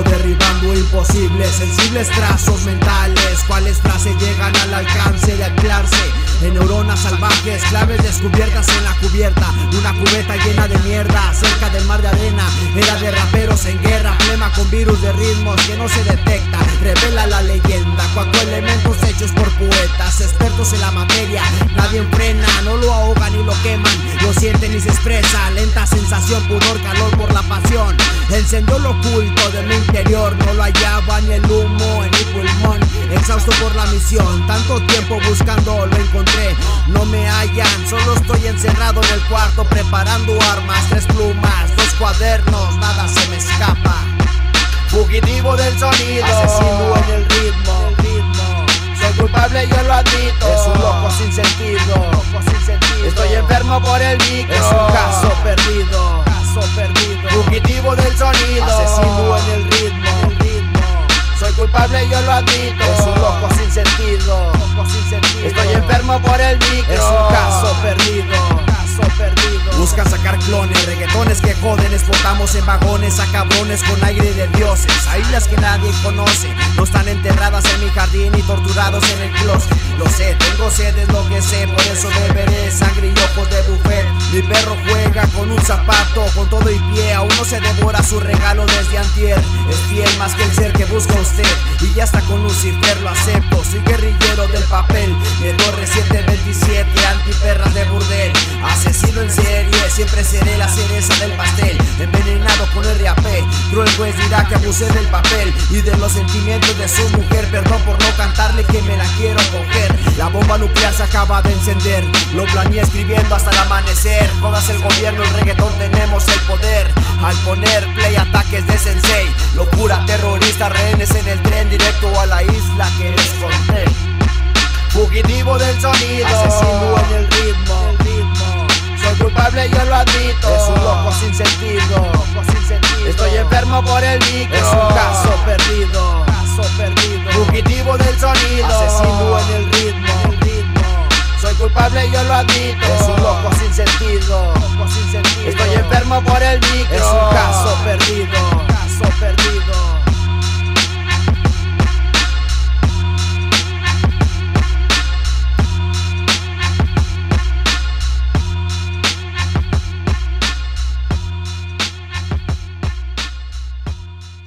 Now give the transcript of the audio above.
derribando imposibles, sensibles trazos mentales, cuáles frases llegan al alcance de anclarse en neuronas salvajes, claves descubiertas en la cubierta, una cubeta llena de mierda, cerca del mar de arena, era de raperos en guerra, flema con virus de ritmos que no se detecta, revela la leyenda, cuatro elementos hechos por poetas, expertos en la materia, nadie frena, no lo ahogan ni lo queman, lo sienten y se expresa, lenta sensación, pudor, calor por la pasión, encendió lo oculto de mi interior, no lo hallaba ni el humo en mi pulmón, exhausto por la misión, tanto tiempo buscando lo encontré, no me hallan, solo estoy encerrado en el cuarto preparando armas, tres plumas, dos cuadernos, nada se me escapa. Fugitivo del sonido, asesino en el ritmo, el ritmo. Soy culpable, yo lo admito. Es un loco sin sentido, loco sin sentido. Estoy enfermo por el micro. Es un caso perdido, perdido. Fugitivo del sonido, asesino en el ritmo, el ritmo. Soy culpable, yo lo admito. Es un loco sin sentido, loco sin sentido. Estoy enfermo por el micro. Es un caso perdido, caso perdido. Buscan sacar clones, reggaetones que joden, explotamos en vagones a cabrones con aire de dioses. A que nadie conoce, no están enterradas en mi jardín y torturados en el closet. Lo sé, tengo sed, es lo que sé, por eso beberé sangre y ojos de buffet. Mi perro juega con un zapato, con todo y pie, aún no se devora su regalo desde antier. Es fiel más que el ser que busca usted, y ya está con Lucifer, lo acepto. Soy guerrillero del papel, de Torre Cruel juez dirá que abusé del papel y de los sentimientos de su mujer. Perdón por no cantarle que me la quiero coger. La bomba nuclear se acaba de encender, lo planeé escribiendo hasta el amanecer. Todas el gobierno, el reggaetón, tenemos el poder. Al poner play ataques de sensei, locura terrorista, rehenes en el tren directo a la isla que les conté. Fugitivo del sonido, asesino en el ritmo, el ritmo. Soy culpable, yo lo admito. Es un loco sin sentido, loco sin sentido. Por el micro. Es un caso perdido, caso perdido. Fugitivo del sonido, asesino en el ritmo, el ritmo. Soy culpable, yo lo admito. Es un loco sin sentido, loco sin sentido. Estoy enfermo por el micro. Es un.